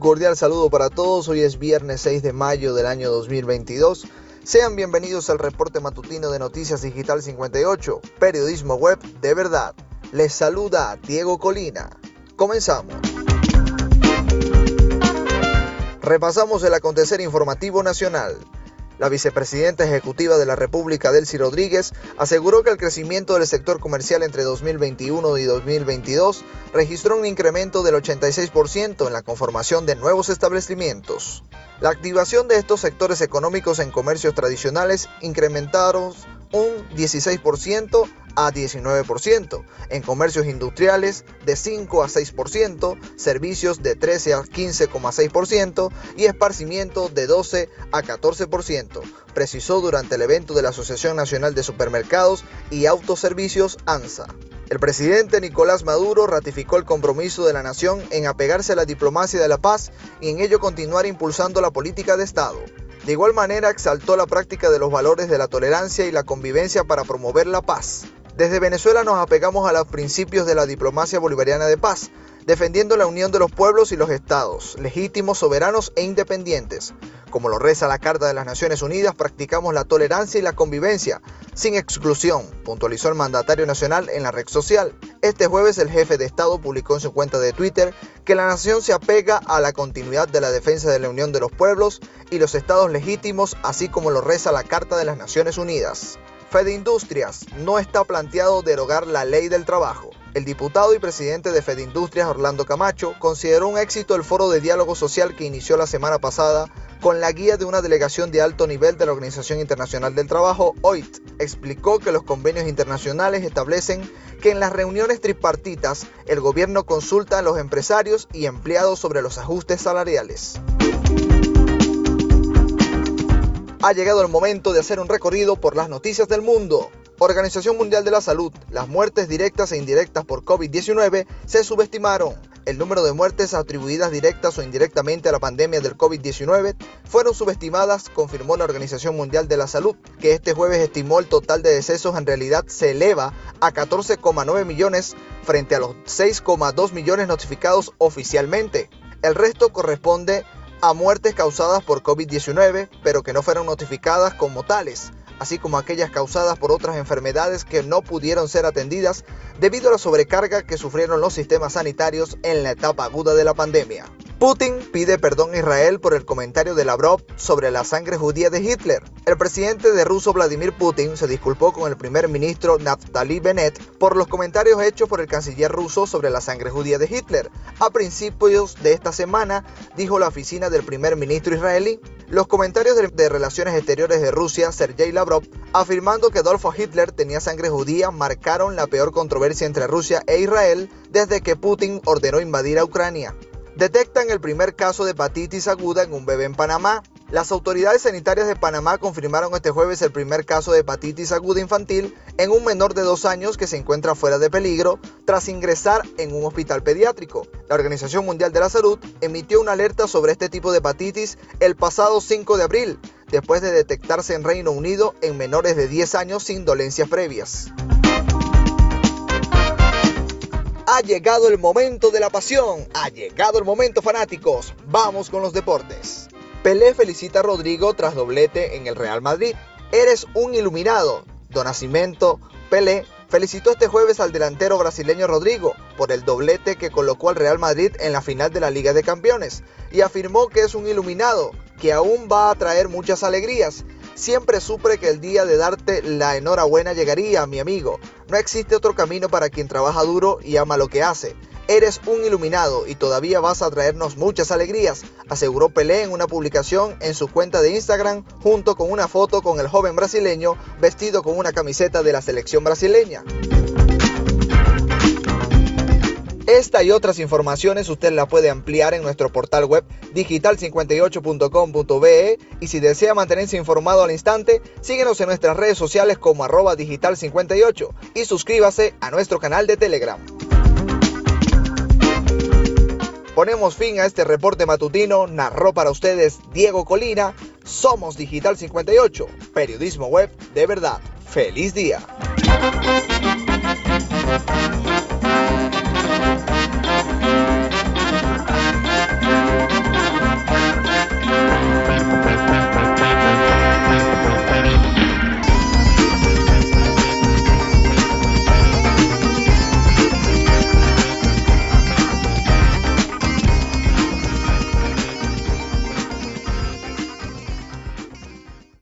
cordial saludo para todos. Hoy es viernes 6 de mayo del año 2022. Sean bienvenidos al reporte matutino de Noticias Digital 58, periodismo web de verdad. Les saluda Diego Colina. Comenzamos. Repasamos el acontecer informativo nacional. La vicepresidenta ejecutiva de la República, Delcy Rodríguez, aseguró que el crecimiento del sector comercial entre 2021 y 2022 registró un incremento del 86% en la conformación de nuevos establecimientos. La activación de estos sectores económicos en comercios tradicionales incrementaron un 16% a 19%, en comercios industriales de 5 a 6%, servicios de 13 a 15,6% y esparcimiento de 12 a 14%, precisó durante el evento de la Asociación Nacional de Supermercados y Autoservicios ANSA. El presidente Nicolás Maduro ratificó el compromiso de la nación en apegarse a la diplomacia de la paz y en ello continuar impulsando la política de Estado. De igual manera exaltó la práctica de los valores de la tolerancia y la convivencia para promover la paz. Desde Venezuela nos apegamos a los principios de la diplomacia bolivariana de paz, defendiendo la unión de los pueblos y los estados, legítimos, soberanos e independientes. Como lo reza la Carta de las Naciones Unidas, practicamos la tolerancia y la convivencia, sin exclusión, puntualizó el mandatario nacional en la red social. Este jueves el jefe de Estado publicó en su cuenta de Twitter que la nación se apega a la continuidad de la defensa de la unión de los pueblos y los estados legítimos, así como lo reza la Carta de las Naciones Unidas. Fede Industrias no está planteado derogar la ley del trabajo. El diputado y presidente de Fede Industrias, Orlando Camacho, consideró un éxito el foro de diálogo social que inició la semana pasada con la guía de una delegación de alto nivel de la Organización Internacional del Trabajo, OIT. Explicó que los convenios internacionales establecen que en las reuniones tripartitas el gobierno consulta a los empresarios y empleados sobre los ajustes salariales ha llegado el momento de hacer un recorrido por las noticias del mundo. Organización Mundial de la Salud, las muertes directas e indirectas por COVID-19 se subestimaron. El número de muertes atribuidas directas o indirectamente a la pandemia del COVID-19 fueron subestimadas, confirmó la Organización Mundial de la Salud, que este jueves estimó el total de decesos en realidad se eleva a 14,9 millones frente a los 6,2 millones notificados oficialmente. El resto corresponde muertes causadas por COVID-19, pero que no fueron notificadas como tales, así como aquellas causadas por otras enfermedades que no pudieron ser atendidas debido a la sobrecarga que sufrieron los sistemas sanitarios en la etapa aguda de la pandemia. Putin pide perdón a Israel por el comentario de Lavrov sobre la sangre judía de Hitler. El presidente de ruso Vladimir Putin se disculpó con el primer ministro Naftali Bennett por los comentarios hechos por el canciller ruso sobre la sangre judía de Hitler. A principios de esta semana, dijo la oficina del primer ministro israelí, los comentarios de, Relaciones Exteriores de Rusia, Sergei Lavrov, afirmando que Adolfo Hitler tenía sangre judía, marcaron la peor controversia entre Rusia e Israel desde que Putin ordenó invadir a Ucrania detectan el primer caso de hepatitis aguda en un bebé en Panamá. Las autoridades sanitarias de Panamá confirmaron este jueves el primer caso de hepatitis aguda infantil en un menor de dos años que se encuentra fuera de peligro tras ingresar en un hospital pediátrico. La Organización Mundial de la Salud emitió una alerta sobre este tipo de hepatitis el pasado 5 de abril, después de detectarse en Reino Unido en menores de 10 años sin dolencias previas. Ha llegado el momento de la pasión, ha llegado el momento fanáticos, vamos con los deportes. Pelé felicita a Rodrigo tras doblete en el Real Madrid. Eres un iluminado. Don Nacimiento, Pelé felicitó este jueves al delantero brasileño Rodrigo por el doblete que colocó al Real Madrid en la final de la Liga de Campeones y afirmó que es un iluminado, que aún va a traer muchas alegrías Siempre supe que el día de darte la enhorabuena llegaría, mi amigo. No existe otro camino para quien trabaja duro y ama lo que hace. Eres un iluminado y todavía vas a traernos muchas alegrías, aseguró Pelé en una publicación en su cuenta de Instagram junto con una foto con el joven brasileño vestido con una camiseta de la selección brasileña. Esta y otras informaciones usted la puede ampliar en nuestro portal web digital58.com.be y si desea mantenerse informado al instante, síguenos en nuestras redes sociales como arroba digital58 y suscríbase a nuestro canal de Telegram. Ponemos fin a este reporte matutino, narró para ustedes Diego Colina, somos Digital 58, periodismo web de verdad. ¡Feliz día!